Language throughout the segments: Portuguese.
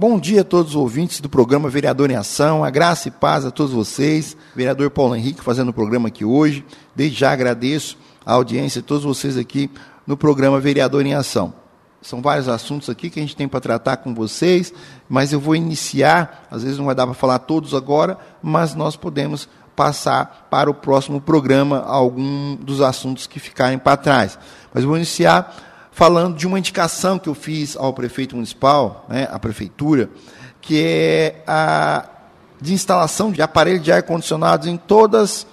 Bom dia a todos os ouvintes do programa Vereador em Ação, a graça e paz a todos vocês. Vereador Paulo Henrique fazendo o programa aqui hoje. Desde já agradeço a audiência de todos vocês aqui no programa Vereador em Ação. São vários assuntos aqui que a gente tem para tratar com vocês, mas eu vou iniciar, às vezes não vai dar para falar todos agora, mas nós podemos passar para o próximo programa algum dos assuntos que ficarem para trás. Mas eu vou iniciar falando de uma indicação que eu fiz ao prefeito municipal, né, à prefeitura, que é a de instalação de aparelhos de ar-condicionado em todas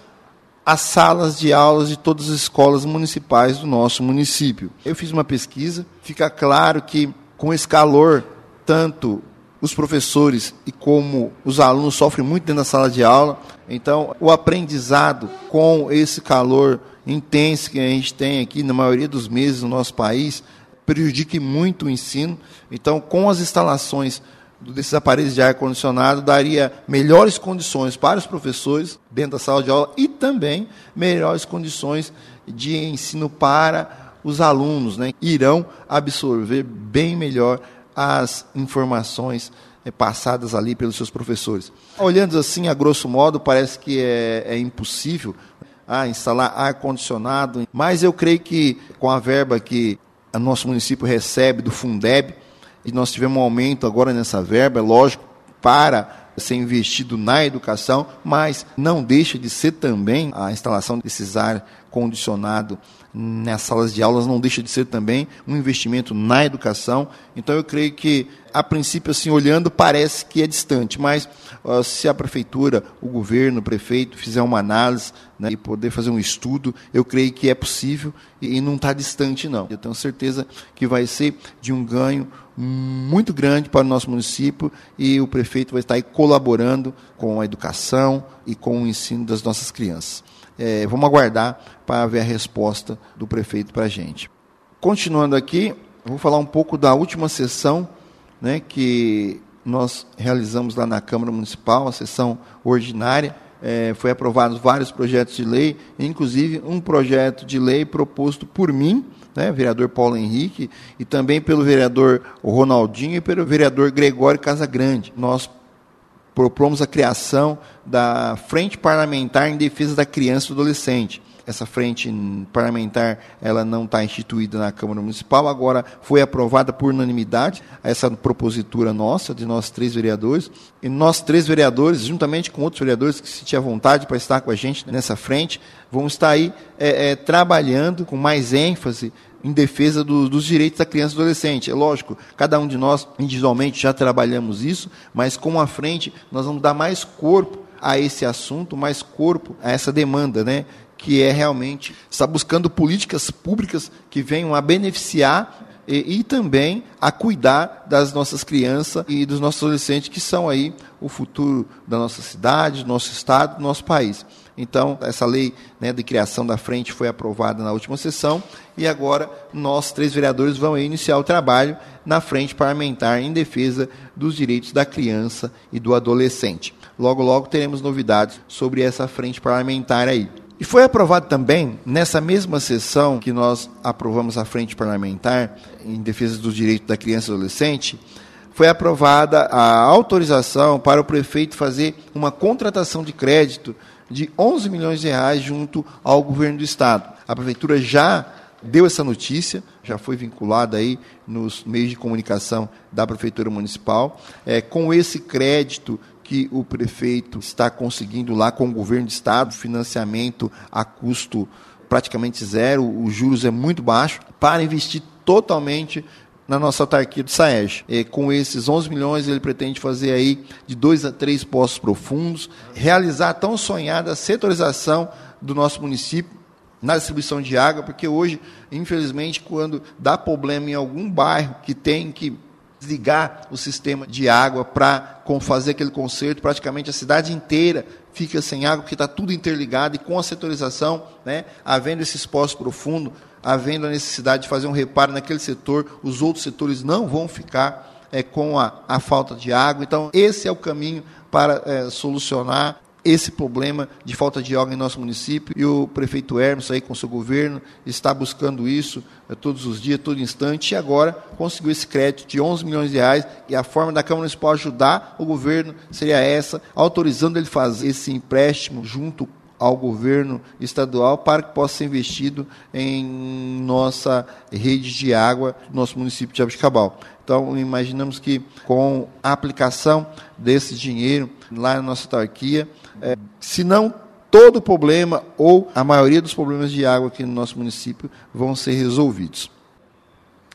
as salas de aulas de todas as escolas municipais do nosso município. Eu fiz uma pesquisa, fica claro que com esse calor, tanto os professores e como os alunos sofrem muito dentro da sala de aula. Então, o aprendizado com esse calor intenso que a gente tem aqui na maioria dos meses no nosso país prejudica muito o ensino. Então, com as instalações desses aparelhos de ar-condicionado, daria melhores condições para os professores dentro da sala de aula e também melhores condições de ensino para os alunos, né? Irão absorver bem melhor as informações passadas ali pelos seus professores. Olhando assim, a grosso modo, parece que é, é impossível ah, instalar ar-condicionado, mas eu creio que com a verba que o nosso município recebe do Fundeb, e nós tivemos um aumento agora nessa verba, é lógico, para ser investido na educação, mas não deixa de ser também a instalação desses ar condicionado nas salas de aulas não deixa de ser também um investimento na educação. Então eu creio que a princípio assim olhando parece que é distante, mas uh, se a prefeitura, o governo, o prefeito fizer uma análise né, e poder fazer um estudo, eu creio que é possível e, e não está distante não. Eu tenho certeza que vai ser de um ganho muito grande para o nosso município e o prefeito vai estar aí colaborando com a educação e com o ensino das nossas crianças. É, vamos aguardar para ver a resposta do prefeito para a gente. Continuando aqui, vou falar um pouco da última sessão né, que nós realizamos lá na Câmara Municipal, a sessão ordinária. É, foi aprovados vários projetos de lei, inclusive um projeto de lei proposto por mim, né, vereador Paulo Henrique, e também pelo vereador Ronaldinho e pelo vereador Gregório Casagrande. Nós propomos a criação da Frente Parlamentar em Defesa da Criança e do Adolescente. Essa frente parlamentar ela não está instituída na Câmara Municipal, agora foi aprovada por unanimidade essa propositura nossa, de nós três vereadores. E nós três vereadores, juntamente com outros vereadores que se tinha vontade para estar com a gente nessa frente, vamos estar aí é, é, trabalhando com mais ênfase em defesa do, dos direitos da criança e adolescente. É lógico, cada um de nós individualmente já trabalhamos isso, mas com a frente nós vamos dar mais corpo a esse assunto, mais corpo a essa demanda, né? que é realmente estar buscando políticas públicas que venham a beneficiar e, e, também a cuidar das nossas crianças e dos nossos adolescentes, que são aí o futuro da nossa cidade, do nosso estado, do nosso país. Então, essa lei né, de criação da frente foi aprovada na última sessão e agora nós, três vereadores, vamos iniciar o trabalho na frente parlamentar em defesa dos direitos da criança e do adolescente. Logo, logo teremos novidades sobre essa frente parlamentar aí. E foi aprovado também, nessa mesma sessão que nós aprovamos a frente parlamentar em defesa dos direitos da criança e do adolescente, foi aprovada a autorização para o prefeito fazer uma contratação de crédito de 11 milhões de reais junto ao governo do estado. A prefeitura já deu essa notícia, já foi vinculada aí nos meios de comunicação da prefeitura municipal. É, com esse crédito que o prefeito está conseguindo lá com o governo do estado, financiamento a custo praticamente zero, os juros é muito baixo, para investir totalmente na nossa autarquia do Saerj. E com esses 11 milhões, ele pretende fazer aí de dois a três poços profundos, realizar a tão sonhada setorização do nosso município na distribuição de água, porque hoje, infelizmente, quando dá problema em algum bairro que tem que desligar o sistema de água para fazer aquele conserto, praticamente a cidade inteira fica sem água, porque está tudo interligado, e com a setorização, né, havendo esses poços profundos, havendo a necessidade de fazer um reparo naquele setor, os outros setores não vão ficar é, com a, a falta de água. Então, esse é o caminho para é, solucionar esse problema de falta de água em nosso município e o prefeito Hermes aí com seu governo está buscando isso é, todos os dias, todo instante, e agora conseguiu esse crédito de 11 milhões de reais e a forma da Câmara Municipal ajudar o governo seria essa, autorizando ele fazer esse empréstimo junto ao governo estadual para que possa ser investido em nossa rede de água, nosso município de Abicabal. Então, imaginamos que com a aplicação desse dinheiro lá na nossa autarquia, é, se não todo o problema ou a maioria dos problemas de água aqui no nosso município vão ser resolvidos.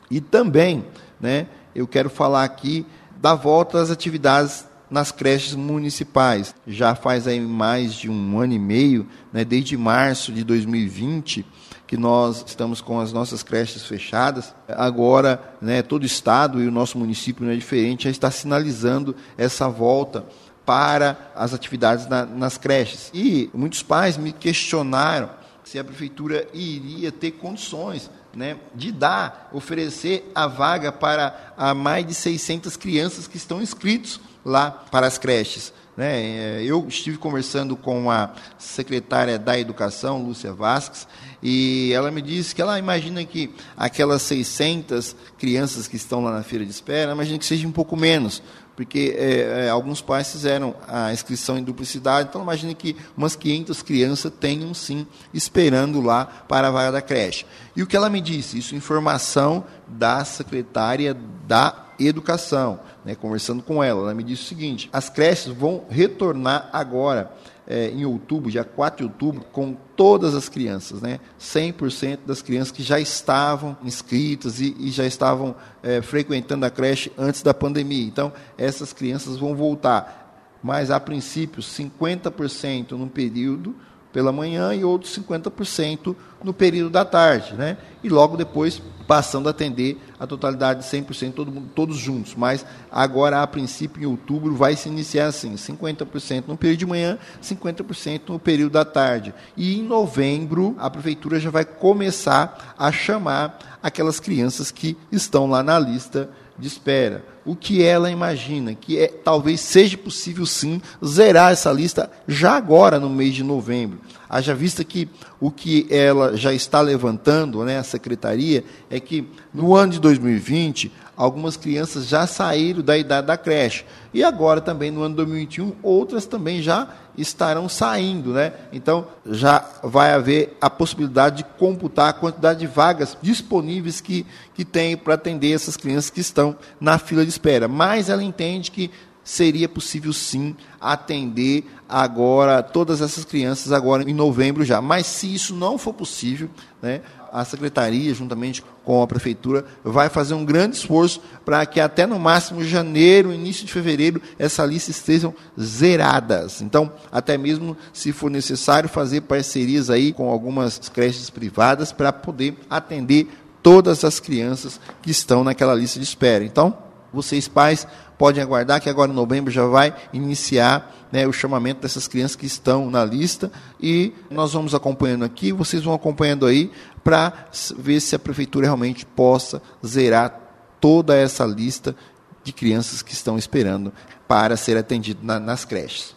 E também, né, eu quero falar aqui da volta às atividades nas creches municipais. Já faz aí mais de um ano e meio, né, desde março de 2020, que nós estamos com as nossas creches fechadas. Agora, né, todo o estado e o nosso município não é diferente, já está sinalizando essa volta para as atividades na, nas creches. E muitos pais me questionaram se a prefeitura iria ter condições né, de dar, oferecer a vaga para a mais de 600 crianças que estão inscritos lá para as creches. Né? É, eu estive conversando com a secretária da Educação, Lúcia Vasques, e ela me disse que ela imagina que aquelas 600 crianças que estão lá na fila de espera, imagina que seja um pouco menos, porque é, é, alguns pais fizeram a inscrição em duplicidade, então imagine que umas 500 crianças tenham sim esperando lá para a vaga da creche. E o que ela me disse? Isso informação da secretária da Educação, né, conversando com ela. Ela me disse o seguinte: as creches vão retornar agora é, em outubro, dia 4 de outubro, com todas as crianças, né? 100% das crianças que já estavam inscritas e, e já estavam é, frequentando a creche antes da pandemia. Então, essas crianças vão voltar, mas a princípio 50% no período pela manhã e outros 50% no período da tarde, né? E logo depois passando a atender a totalidade de 100%, todo todos juntos. Mas agora, a princípio, em outubro, vai se iniciar assim: 50% no período de manhã, 50% no período da tarde. E em novembro, a prefeitura já vai começar a chamar aquelas crianças que estão lá na lista de espera. O que ela imagina que é, talvez seja possível sim zerar essa lista já agora no mês de novembro. Haja vista que o que ela já está levantando, né, a secretaria, é que no ano de 2020 algumas crianças já saíram da idade da creche. E agora também no ano 2021 outras também já estarão saindo, né? Então já vai haver a possibilidade de computar a quantidade de vagas disponíveis que, que tem para atender essas crianças que estão na fila de espera. Mas ela entende que seria possível sim atender agora todas essas crianças agora em novembro já. Mas se isso não for possível, né, a secretaria, juntamente com a prefeitura, vai fazer um grande esforço para que até no máximo janeiro, início de fevereiro, essa lista estejam zeradas. Então, até mesmo se for necessário fazer parcerias aí com algumas creches privadas para poder atender todas as crianças que estão naquela lista de espera. Então, vocês pais podem aguardar que agora em novembro já vai iniciar né, o chamamento dessas crianças que estão na lista e nós vamos acompanhando aqui, vocês vão acompanhando aí para ver se a prefeitura realmente possa zerar toda essa lista de crianças que estão esperando para ser atendido na, nas creches.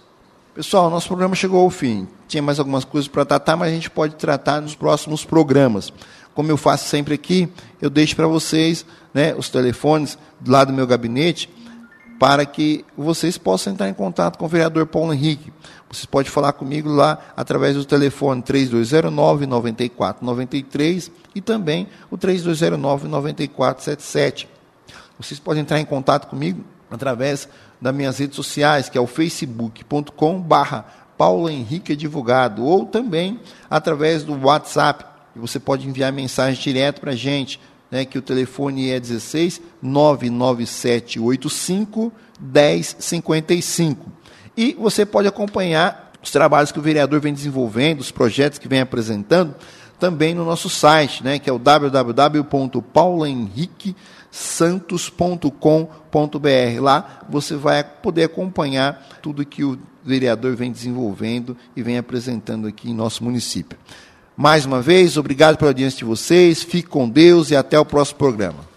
Pessoal, nosso programa chegou ao fim. Tinha mais algumas coisas para tratar, mas a gente pode tratar nos próximos programas. Como eu faço sempre aqui, eu deixo para vocês né, os telefones lá do meu gabinete para que vocês possam entrar em contato com o vereador Paulo Henrique. Vocês podem falar comigo lá através do telefone 3209 9493 e também o 3209 9477. Vocês podem entrar em contato comigo através das minhas redes sociais, que é o facebook.com barra Paulo Henrique Advogado, ou também através do WhatsApp. E você pode enviar mensagem direto para a gente, né, que o telefone é 16 99785 1055. E você pode acompanhar os trabalhos que o vereador vem desenvolvendo, os projetos que vem apresentando, também no nosso site, né, que é o www.paulohenriquesantos.com.br. Lá você vai poder acompanhar tudo que o vereador vem desenvolvendo e vem apresentando aqui em nosso município. Mais uma vez, obrigado pela audiência de vocês, fique com Deus e até o próximo programa.